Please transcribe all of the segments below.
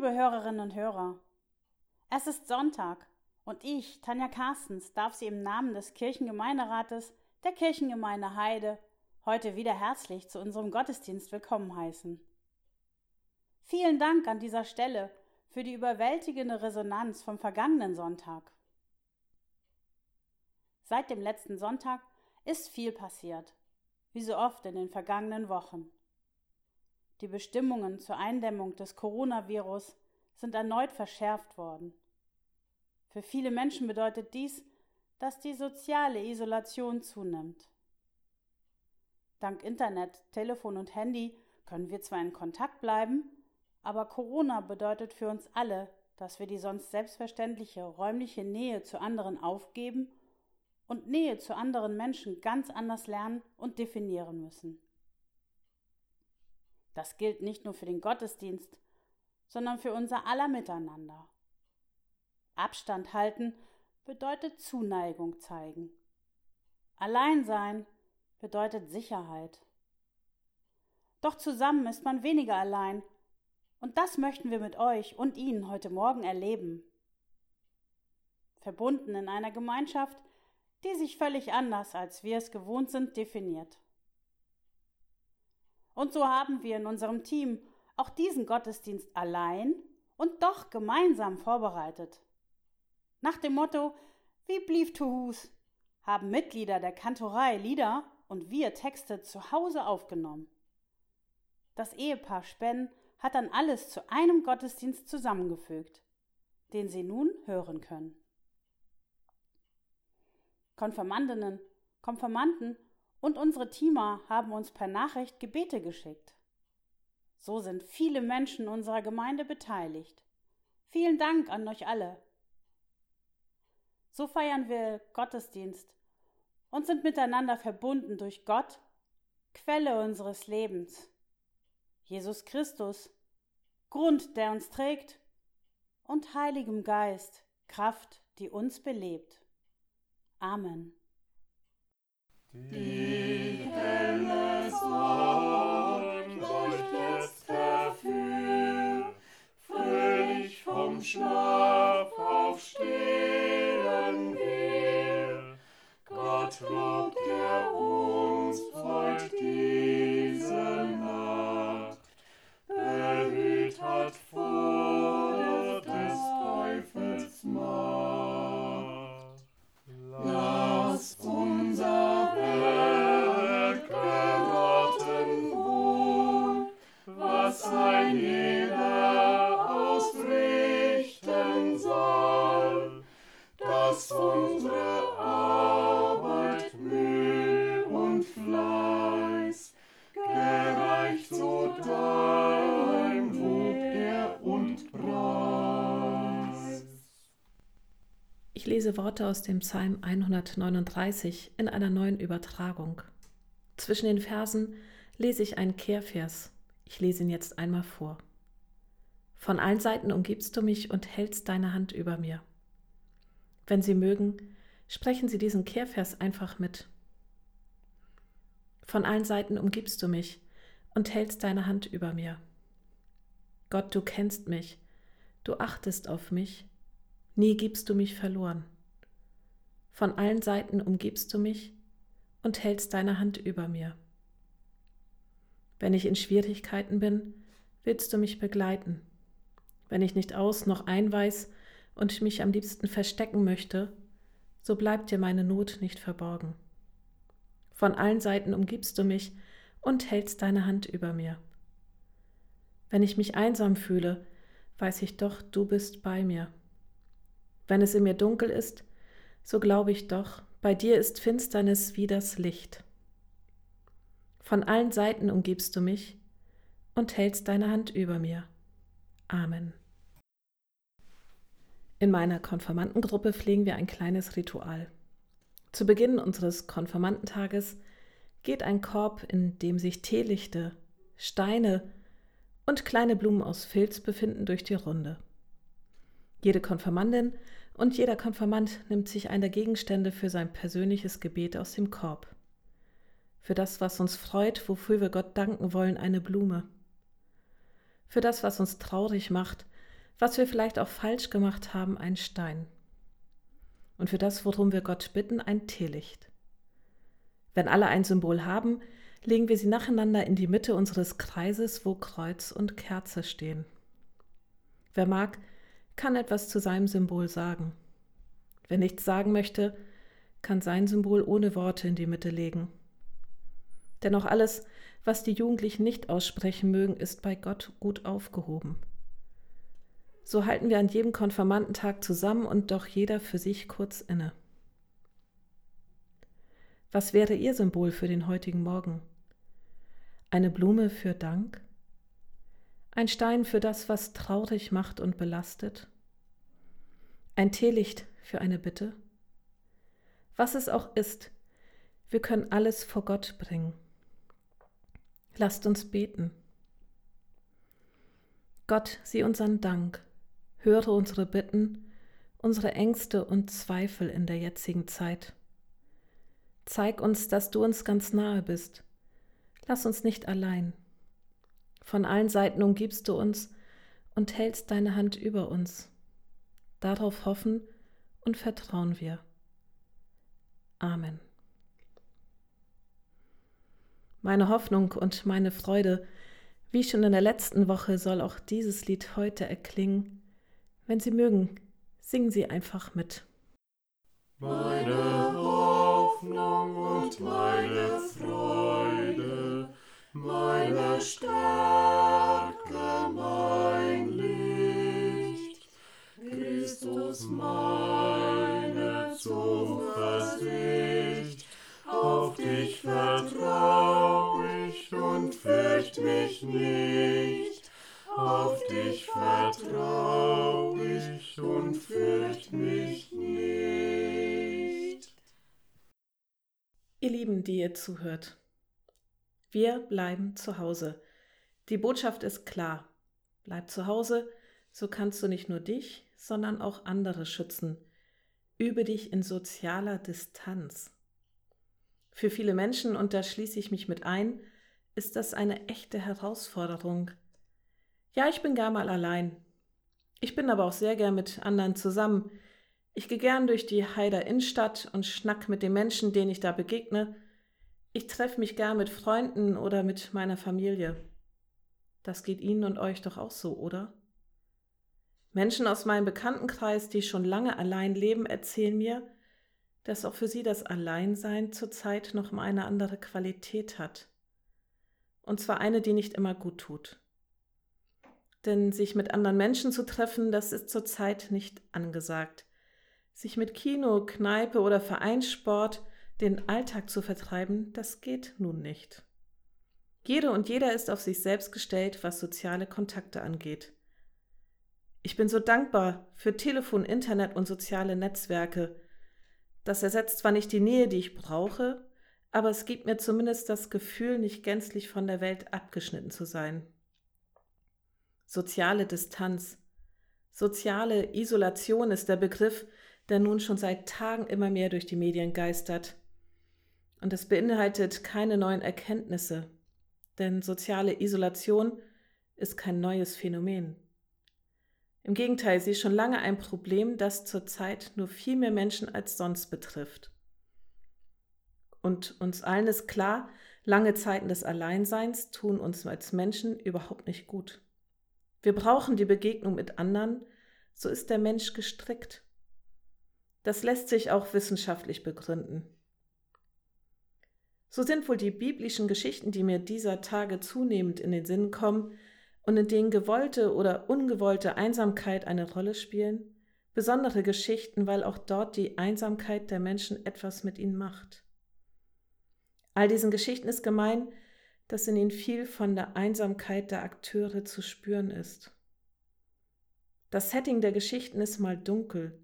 Liebe Hörerinnen und Hörer, es ist Sonntag und ich, Tanja Carstens, darf Sie im Namen des Kirchengemeinderates der Kirchengemeinde Heide heute wieder herzlich zu unserem Gottesdienst willkommen heißen. Vielen Dank an dieser Stelle für die überwältigende Resonanz vom vergangenen Sonntag. Seit dem letzten Sonntag ist viel passiert, wie so oft in den vergangenen Wochen. Die Bestimmungen zur Eindämmung des Coronavirus sind erneut verschärft worden. Für viele Menschen bedeutet dies, dass die soziale Isolation zunimmt. Dank Internet, Telefon und Handy können wir zwar in Kontakt bleiben, aber Corona bedeutet für uns alle, dass wir die sonst selbstverständliche räumliche Nähe zu anderen aufgeben und Nähe zu anderen Menschen ganz anders lernen und definieren müssen. Das gilt nicht nur für den Gottesdienst, sondern für unser aller Miteinander. Abstand halten bedeutet Zuneigung zeigen. Alleinsein bedeutet Sicherheit. Doch zusammen ist man weniger allein, und das möchten wir mit euch und Ihnen heute Morgen erleben. Verbunden in einer Gemeinschaft, die sich völlig anders, als wir es gewohnt sind, definiert. Und so haben wir in unserem Team auch diesen Gottesdienst allein und doch gemeinsam vorbereitet. Nach dem Motto Wie blieb to Hus haben Mitglieder der Kantorei Lieder und wir Texte zu Hause aufgenommen. Das Ehepaar Spenn hat dann alles zu einem Gottesdienst zusammengefügt, den Sie nun hören können. Konfirmandinnen, Konfirmanden und unsere Teamer haben uns per Nachricht Gebete geschickt. So sind viele Menschen unserer Gemeinde beteiligt. Vielen Dank an euch alle. So feiern wir Gottesdienst und sind miteinander verbunden durch Gott, Quelle unseres Lebens, Jesus Christus, Grund, der uns trägt, und Heiligem Geist, Kraft, die uns belebt. Amen. Die helle Sonne leuchtet jetzt verführt, fröhlich vom Schlaf aufstehen will. Gott lobt, der uns heut diese lese Worte aus dem Psalm 139 in einer neuen Übertragung. Zwischen den Versen lese ich einen Kehrvers. Ich lese ihn jetzt einmal vor. Von allen Seiten umgibst du mich und hältst deine Hand über mir. Wenn Sie mögen, sprechen Sie diesen Kehrvers einfach mit. Von allen Seiten umgibst du mich und hältst deine Hand über mir. Gott, du kennst mich, du achtest auf mich, nie gibst du mich verloren. Von allen Seiten umgibst du mich und hältst deine Hand über mir. Wenn ich in Schwierigkeiten bin, willst du mich begleiten. Wenn ich nicht aus noch ein weiß und mich am liebsten verstecken möchte, so bleibt dir meine Not nicht verborgen. Von allen Seiten umgibst du mich und hältst deine Hand über mir. Wenn ich mich einsam fühle, weiß ich doch, du bist bei mir. Wenn es in mir dunkel ist, so glaube ich doch, bei dir ist Finsternis wie das Licht. Von allen Seiten umgibst du mich und hältst deine Hand über mir. Amen. In meiner Konfirmandengruppe pflegen wir ein kleines Ritual. Zu Beginn unseres Konfirmandentages geht ein Korb, in dem sich Teelichte, Steine und kleine Blumen aus Filz befinden, durch die Runde. Jede Konfirmandin und jeder Konfirmand nimmt sich eine der Gegenstände für sein persönliches Gebet aus dem Korb. Für das, was uns freut, wofür wir Gott danken wollen, eine Blume. Für das, was uns traurig macht, was wir vielleicht auch falsch gemacht haben, ein Stein. Und für das, worum wir Gott bitten, ein Teelicht. Wenn alle ein Symbol haben, legen wir sie nacheinander in die Mitte unseres Kreises, wo Kreuz und Kerze stehen. Wer mag, kann etwas zu seinem Symbol sagen. Wer nichts sagen möchte, kann sein Symbol ohne Worte in die Mitte legen. Denn auch alles, was die Jugendlichen nicht aussprechen mögen, ist bei Gott gut aufgehoben. So halten wir an jedem Konfirmandentag zusammen und doch jeder für sich kurz inne. Was wäre Ihr Symbol für den heutigen Morgen? Eine Blume für Dank? Ein Stein für das, was traurig macht und belastet? Ein Teelicht für eine Bitte? Was es auch ist, wir können alles vor Gott bringen. Lasst uns beten. Gott, sieh unseren Dank, höre unsere Bitten, unsere Ängste und Zweifel in der jetzigen Zeit. Zeig uns, dass du uns ganz nahe bist. Lass uns nicht allein. Von allen Seiten umgibst du uns und hältst deine Hand über uns. Darauf hoffen und vertrauen wir. Amen. Meine Hoffnung und meine Freude, wie schon in der letzten Woche, soll auch dieses Lied heute erklingen. Wenn Sie mögen, singen Sie einfach mit. Meine Hoffnung und meine Freude, meine Stärke, mein Licht, Christus meine Zuversicht, auf dich vertrau ich und fürcht mich nicht, auf dich vertrau ich und fürcht mich nicht. Ihr Lieben, die ihr zuhört, wir bleiben zu Hause. Die Botschaft ist klar. Bleib zu Hause, so kannst du nicht nur dich, sondern auch andere schützen. Übe dich in sozialer Distanz. Für viele Menschen, und da schließe ich mich mit ein, ist das eine echte Herausforderung. Ja, ich bin gar mal allein. Ich bin aber auch sehr gern mit anderen zusammen. Ich gehe gern durch die Heider Innenstadt und schnack mit den Menschen, denen ich da begegne. Ich treffe mich gern mit Freunden oder mit meiner Familie. Das geht Ihnen und euch doch auch so, oder? Menschen aus meinem Bekanntenkreis, die schon lange allein leben, erzählen mir, dass auch für sie das Alleinsein zurzeit noch mal eine andere Qualität hat. Und zwar eine, die nicht immer gut tut. Denn sich mit anderen Menschen zu treffen, das ist zurzeit nicht angesagt. Sich mit Kino, Kneipe oder Vereinssport den Alltag zu vertreiben, das geht nun nicht. Jede und jeder ist auf sich selbst gestellt, was soziale Kontakte angeht. Ich bin so dankbar für Telefon, Internet und soziale Netzwerke, das ersetzt zwar nicht die Nähe, die ich brauche, aber es gibt mir zumindest das Gefühl, nicht gänzlich von der Welt abgeschnitten zu sein. Soziale Distanz. Soziale Isolation ist der Begriff, der nun schon seit Tagen immer mehr durch die Medien geistert. Und es beinhaltet keine neuen Erkenntnisse, denn soziale Isolation ist kein neues Phänomen. Im Gegenteil, sie ist schon lange ein Problem, das zurzeit nur viel mehr Menschen als sonst betrifft. Und uns allen ist klar, lange Zeiten des Alleinseins tun uns als Menschen überhaupt nicht gut. Wir brauchen die Begegnung mit anderen, so ist der Mensch gestrickt. Das lässt sich auch wissenschaftlich begründen. So sind wohl die biblischen Geschichten, die mir dieser Tage zunehmend in den Sinn kommen, und in denen gewollte oder ungewollte Einsamkeit eine Rolle spielen, besondere Geschichten, weil auch dort die Einsamkeit der Menschen etwas mit ihnen macht. All diesen Geschichten ist gemein, dass in ihnen viel von der Einsamkeit der Akteure zu spüren ist. Das Setting der Geschichten ist mal dunkel.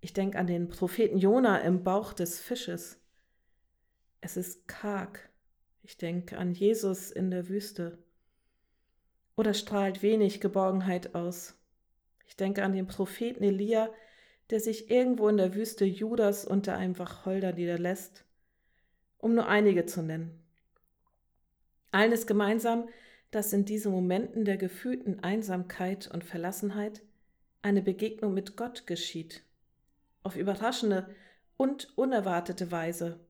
Ich denke an den Propheten Jona im Bauch des Fisches. Es ist karg. Ich denke an Jesus in der Wüste oder strahlt wenig Geborgenheit aus. Ich denke an den Propheten Elia, der sich irgendwo in der Wüste Judas unter einem Wacholder niederlässt, um nur einige zu nennen. Allen ist gemeinsam, dass in diesen Momenten der gefühlten Einsamkeit und Verlassenheit eine Begegnung mit Gott geschieht, auf überraschende und unerwartete Weise.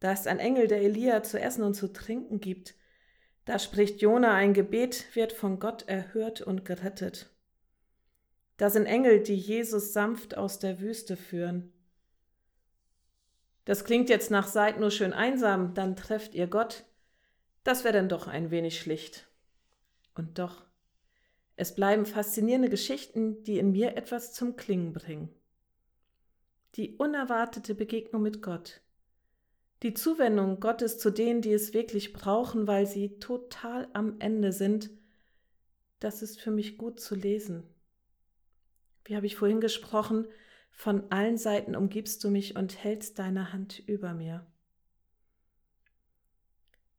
Da ist ein Engel, der Elia zu essen und zu trinken gibt. Da spricht Jona ein Gebet, wird von Gott erhört und gerettet. Da sind Engel, die Jesus sanft aus der Wüste führen. Das klingt jetzt nach seid nur schön einsam, dann trefft ihr Gott. Das wäre dann doch ein wenig schlicht. Und doch, es bleiben faszinierende Geschichten, die in mir etwas zum Klingen bringen. Die unerwartete Begegnung mit Gott. Die Zuwendung Gottes zu denen, die es wirklich brauchen, weil sie total am Ende sind, das ist für mich gut zu lesen. Wie habe ich vorhin gesprochen, von allen Seiten umgibst du mich und hältst deine Hand über mir.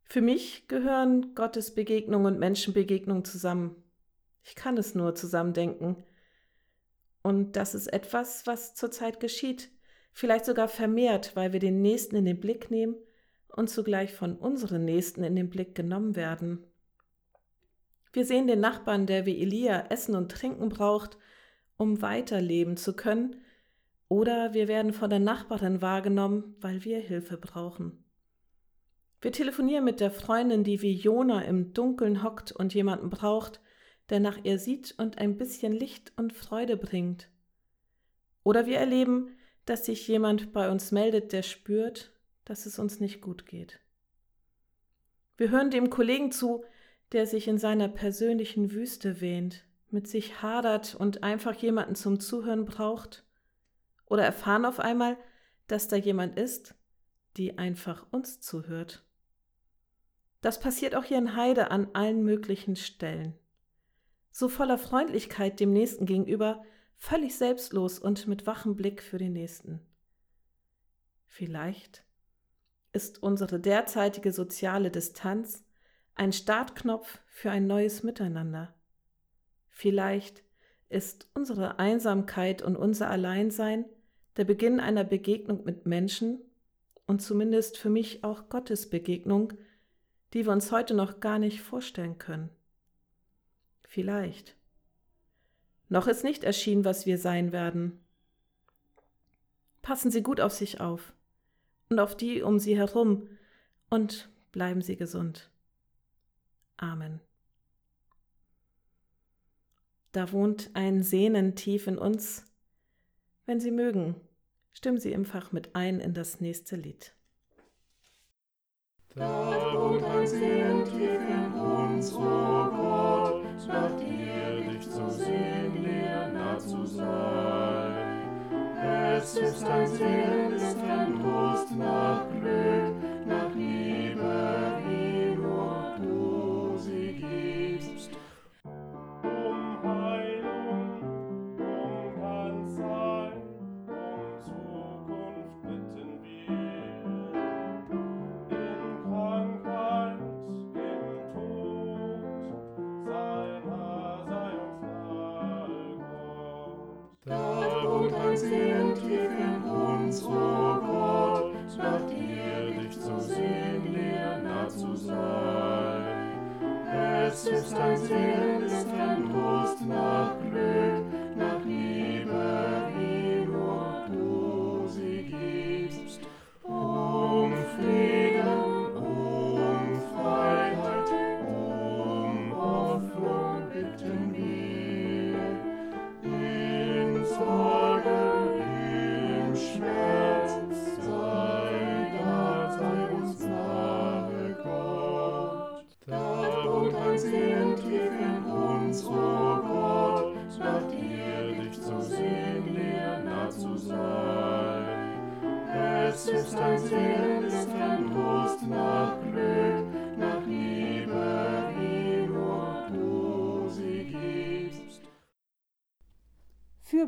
Für mich gehören Gottes Begegnung und Menschenbegegnung zusammen. Ich kann es nur zusammendenken. Und das ist etwas, was zurzeit geschieht, vielleicht sogar vermehrt, weil wir den Nächsten in den Blick nehmen und zugleich von unseren Nächsten in den Blick genommen werden. Wir sehen den Nachbarn, der wie Elia Essen und Trinken braucht, um weiterleben zu können, oder wir werden von der Nachbarin wahrgenommen, weil wir Hilfe brauchen. Wir telefonieren mit der Freundin, die wie Jona im Dunkeln hockt und jemanden braucht, der nach ihr sieht und ein bisschen Licht und Freude bringt. Oder wir erleben, dass sich jemand bei uns meldet, der spürt, dass es uns nicht gut geht. Wir hören dem Kollegen zu, der sich in seiner persönlichen Wüste wähnt, mit sich hadert und einfach jemanden zum Zuhören braucht. Oder erfahren auf einmal, dass da jemand ist, die einfach uns zuhört. Das passiert auch hier in Heide an allen möglichen Stellen. So voller Freundlichkeit dem Nächsten gegenüber, völlig selbstlos und mit wachem Blick für den Nächsten. Vielleicht ist unsere derzeitige soziale Distanz ein Startknopf für ein neues Miteinander. Vielleicht ist unsere Einsamkeit und unser Alleinsein der Beginn einer Begegnung mit Menschen und zumindest für mich auch Gottes Begegnung, die wir uns heute noch gar nicht vorstellen können. Vielleicht. Noch ist nicht erschienen, was wir sein werden. Passen Sie gut auf sich auf und auf die um Sie herum und bleiben Sie gesund. Amen. Da wohnt ein Sehnen tief in uns. Wenn Sie mögen, stimmen Sie im Fach mit ein in das nächste Lied. Da wohnt ein Sehnen tief in uns, oh Gott, nach dir nah zu sein. Es ist ein Sehnen, ist ein Durst nach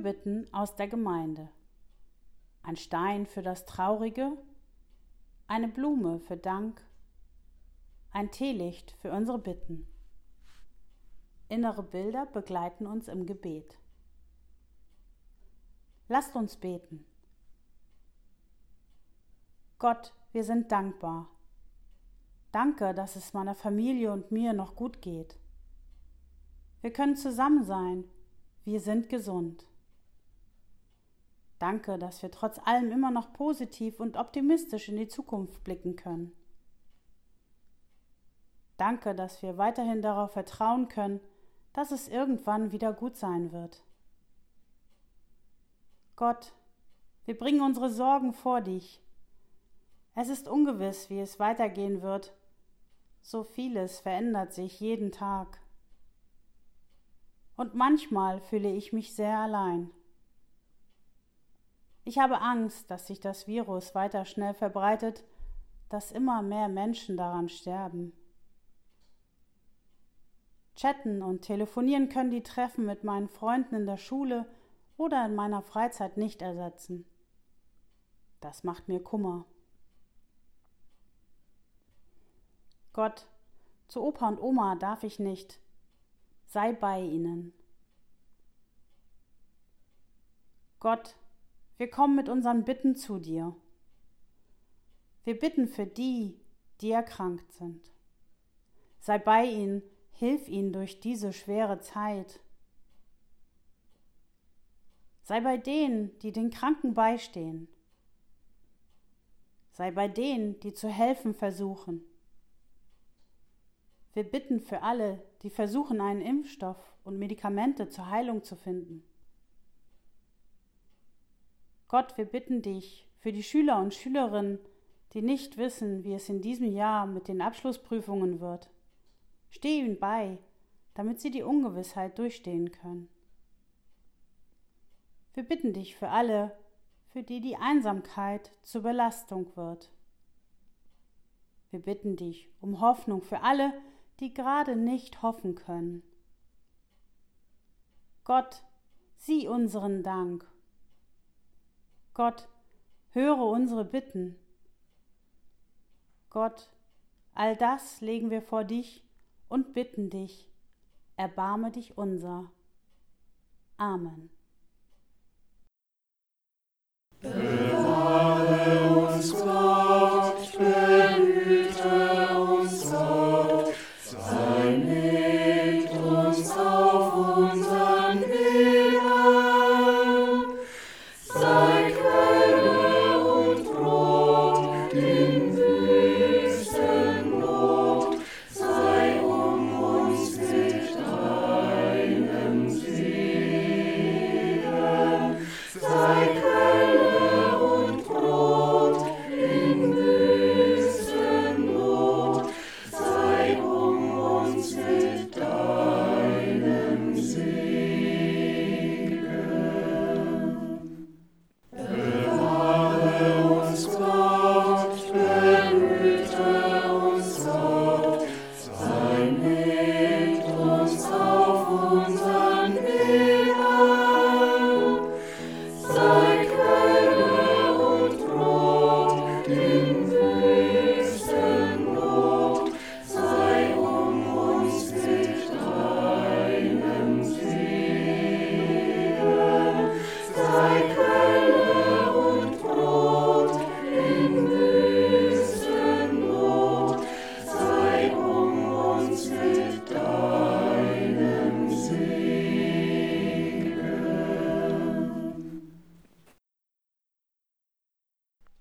Fürbitten aus der Gemeinde. Ein Stein für das Traurige, eine Blume für Dank, ein Teelicht für unsere Bitten. Innere Bilder begleiten uns im Gebet. Lasst uns beten. Gott, wir sind dankbar. Danke, dass es meiner Familie und mir noch gut geht. Wir können zusammen sein, wir sind gesund. Danke, dass wir trotz allem immer noch positiv und optimistisch in die Zukunft blicken können. Danke, dass wir weiterhin darauf vertrauen können, dass es irgendwann wieder gut sein wird. Gott, wir bringen unsere Sorgen vor dich. Es ist ungewiss, wie es weitergehen wird. So vieles verändert sich jeden Tag. Und manchmal fühle ich mich sehr allein. Ich habe Angst, dass sich das Virus weiter schnell verbreitet, dass immer mehr Menschen daran sterben. Chatten und telefonieren können die Treffen mit meinen Freunden in der Schule oder in meiner Freizeit nicht ersetzen. Das macht mir Kummer. Gott, zu Opa und Oma darf ich nicht. Sei bei ihnen. Gott, wir kommen mit unseren Bitten zu dir. Wir bitten für die, die erkrankt sind. Sei bei ihnen, hilf ihnen durch diese schwere Zeit. Sei bei denen, die den Kranken beistehen. Sei bei denen, die zu helfen versuchen. Wir bitten für alle, die versuchen, einen Impfstoff und Medikamente zur Heilung zu finden. Gott, wir bitten dich für die Schüler und Schülerinnen, die nicht wissen, wie es in diesem Jahr mit den Abschlussprüfungen wird. Steh ihnen bei, damit sie die Ungewissheit durchstehen können. Wir bitten dich für alle, für die die Einsamkeit zur Belastung wird. Wir bitten dich um Hoffnung für alle, die gerade nicht hoffen können. Gott, sieh unseren Dank Gott, höre unsere Bitten. Gott, all das legen wir vor dich und bitten dich, erbarme dich unser. Amen. Bewahre uns Gott,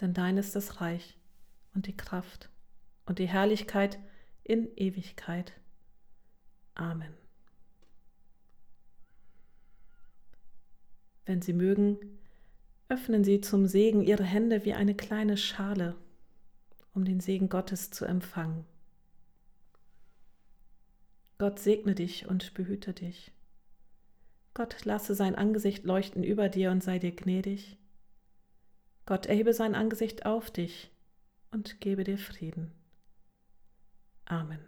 denn dein ist das Reich und die Kraft und die Herrlichkeit in Ewigkeit. Amen. Wenn Sie mögen, öffnen Sie zum Segen Ihre Hände wie eine kleine Schale, um den Segen Gottes zu empfangen. Gott segne dich und behüte dich. Gott lasse sein Angesicht leuchten über dir und sei dir gnädig. Gott erhebe sein Angesicht auf dich und gebe dir Frieden. Amen.